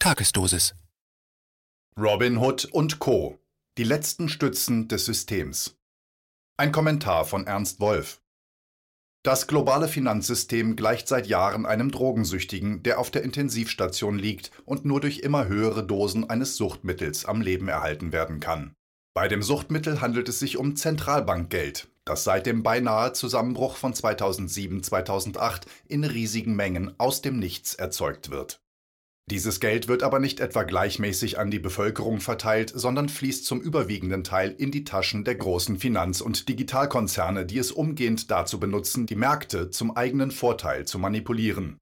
Tagesdosis. Robin Hood und Co. Die letzten Stützen des Systems. Ein Kommentar von Ernst Wolf. Das globale Finanzsystem gleicht seit Jahren einem Drogensüchtigen, der auf der Intensivstation liegt und nur durch immer höhere Dosen eines Suchtmittels am Leben erhalten werden kann. Bei dem Suchtmittel handelt es sich um Zentralbankgeld, das seit dem beinahe Zusammenbruch von 2007-2008 in riesigen Mengen aus dem Nichts erzeugt wird. Dieses Geld wird aber nicht etwa gleichmäßig an die Bevölkerung verteilt, sondern fließt zum überwiegenden Teil in die Taschen der großen Finanz- und Digitalkonzerne, die es umgehend dazu benutzen, die Märkte zum eigenen Vorteil zu manipulieren.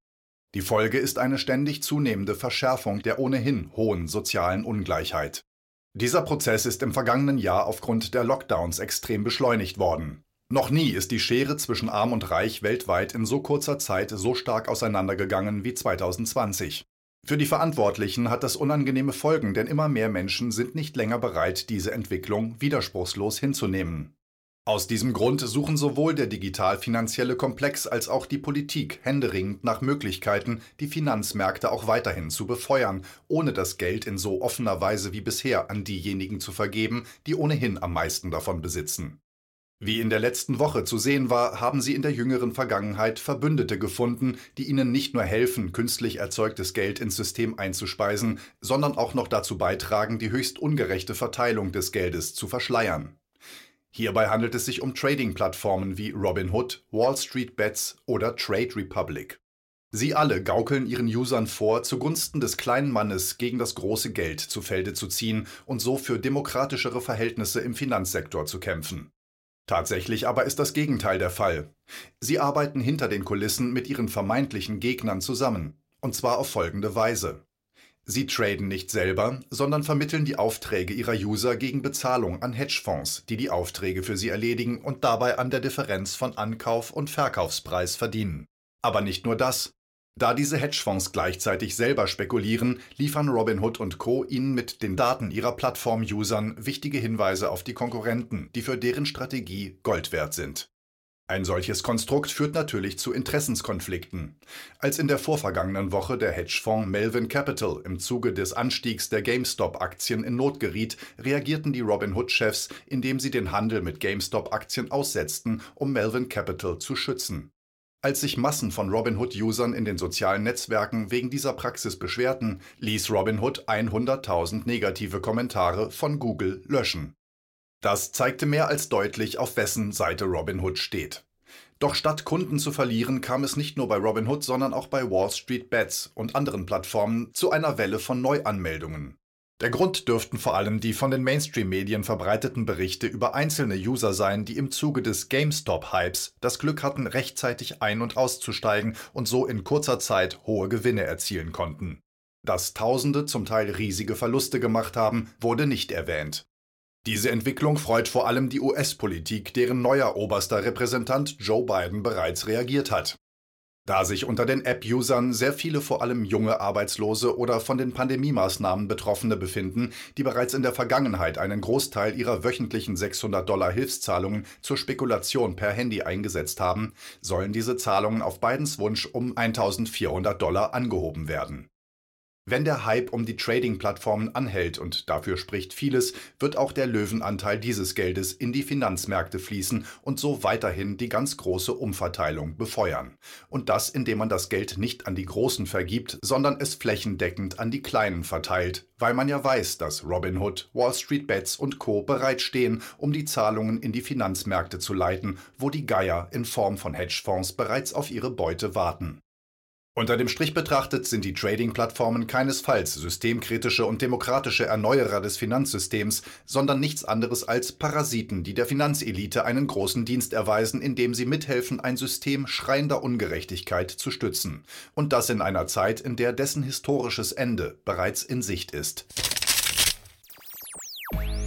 Die Folge ist eine ständig zunehmende Verschärfung der ohnehin hohen sozialen Ungleichheit. Dieser Prozess ist im vergangenen Jahr aufgrund der Lockdowns extrem beschleunigt worden. Noch nie ist die Schere zwischen Arm und Reich weltweit in so kurzer Zeit so stark auseinandergegangen wie 2020. Für die Verantwortlichen hat das unangenehme Folgen, denn immer mehr Menschen sind nicht länger bereit, diese Entwicklung widerspruchslos hinzunehmen. Aus diesem Grund suchen sowohl der digital-finanzielle Komplex als auch die Politik händeringend nach Möglichkeiten, die Finanzmärkte auch weiterhin zu befeuern, ohne das Geld in so offener Weise wie bisher an diejenigen zu vergeben, die ohnehin am meisten davon besitzen. Wie in der letzten Woche zu sehen war, haben sie in der jüngeren Vergangenheit Verbündete gefunden, die ihnen nicht nur helfen, künstlich erzeugtes Geld ins System einzuspeisen, sondern auch noch dazu beitragen, die höchst ungerechte Verteilung des Geldes zu verschleiern. Hierbei handelt es sich um Trading-Plattformen wie Robinhood, Wall Street Bets oder Trade Republic. Sie alle gaukeln ihren Usern vor, zugunsten des kleinen Mannes gegen das große Geld zu Felde zu ziehen und so für demokratischere Verhältnisse im Finanzsektor zu kämpfen. Tatsächlich aber ist das Gegenteil der Fall. Sie arbeiten hinter den Kulissen mit ihren vermeintlichen Gegnern zusammen, und zwar auf folgende Weise. Sie traden nicht selber, sondern vermitteln die Aufträge ihrer User gegen Bezahlung an Hedgefonds, die die Aufträge für sie erledigen und dabei an der Differenz von Ankauf- und Verkaufspreis verdienen. Aber nicht nur das. Da diese Hedgefonds gleichzeitig selber spekulieren, liefern Robinhood und Co. ihnen mit den Daten ihrer Plattform-Usern wichtige Hinweise auf die Konkurrenten, die für deren Strategie Gold wert sind. Ein solches Konstrukt führt natürlich zu Interessenskonflikten. Als in der vorvergangenen Woche der Hedgefonds Melvin Capital im Zuge des Anstiegs der GameStop-Aktien in Not geriet, reagierten die Robinhood-Chefs, indem sie den Handel mit GameStop-Aktien aussetzten, um Melvin Capital zu schützen. Als sich Massen von Robinhood-Usern in den sozialen Netzwerken wegen dieser Praxis beschwerten, ließ Robinhood 100.000 negative Kommentare von Google löschen. Das zeigte mehr als deutlich, auf wessen Seite Robinhood steht. Doch statt Kunden zu verlieren, kam es nicht nur bei Robinhood, sondern auch bei Wall Street Bets und anderen Plattformen zu einer Welle von Neuanmeldungen. Der Grund dürften vor allem die von den Mainstream-Medien verbreiteten Berichte über einzelne User sein, die im Zuge des GameStop-Hypes das Glück hatten, rechtzeitig ein- und auszusteigen und so in kurzer Zeit hohe Gewinne erzielen konnten. Dass Tausende zum Teil riesige Verluste gemacht haben, wurde nicht erwähnt. Diese Entwicklung freut vor allem die US-Politik, deren neuer oberster Repräsentant Joe Biden bereits reagiert hat. Da sich unter den App-Usern sehr viele vor allem junge Arbeitslose oder von den Pandemiemaßnahmen Betroffene befinden, die bereits in der Vergangenheit einen Großteil ihrer wöchentlichen 600 Dollar Hilfszahlungen zur Spekulation per Handy eingesetzt haben, sollen diese Zahlungen auf Bidens Wunsch um 1400 Dollar angehoben werden. Wenn der Hype um die Trading-Plattformen anhält und dafür spricht vieles, wird auch der Löwenanteil dieses Geldes in die Finanzmärkte fließen und so weiterhin die ganz große Umverteilung befeuern. Und das, indem man das Geld nicht an die Großen vergibt, sondern es flächendeckend an die Kleinen verteilt, weil man ja weiß, dass Robinhood, Wall Street Bets und Co. bereitstehen, um die Zahlungen in die Finanzmärkte zu leiten, wo die Geier in Form von Hedgefonds bereits auf ihre Beute warten. Unter dem Strich betrachtet sind die Trading-Plattformen keinesfalls systemkritische und demokratische Erneuerer des Finanzsystems, sondern nichts anderes als Parasiten, die der Finanzelite einen großen Dienst erweisen, indem sie mithelfen, ein System schreiender Ungerechtigkeit zu stützen. Und das in einer Zeit, in der dessen historisches Ende bereits in Sicht ist.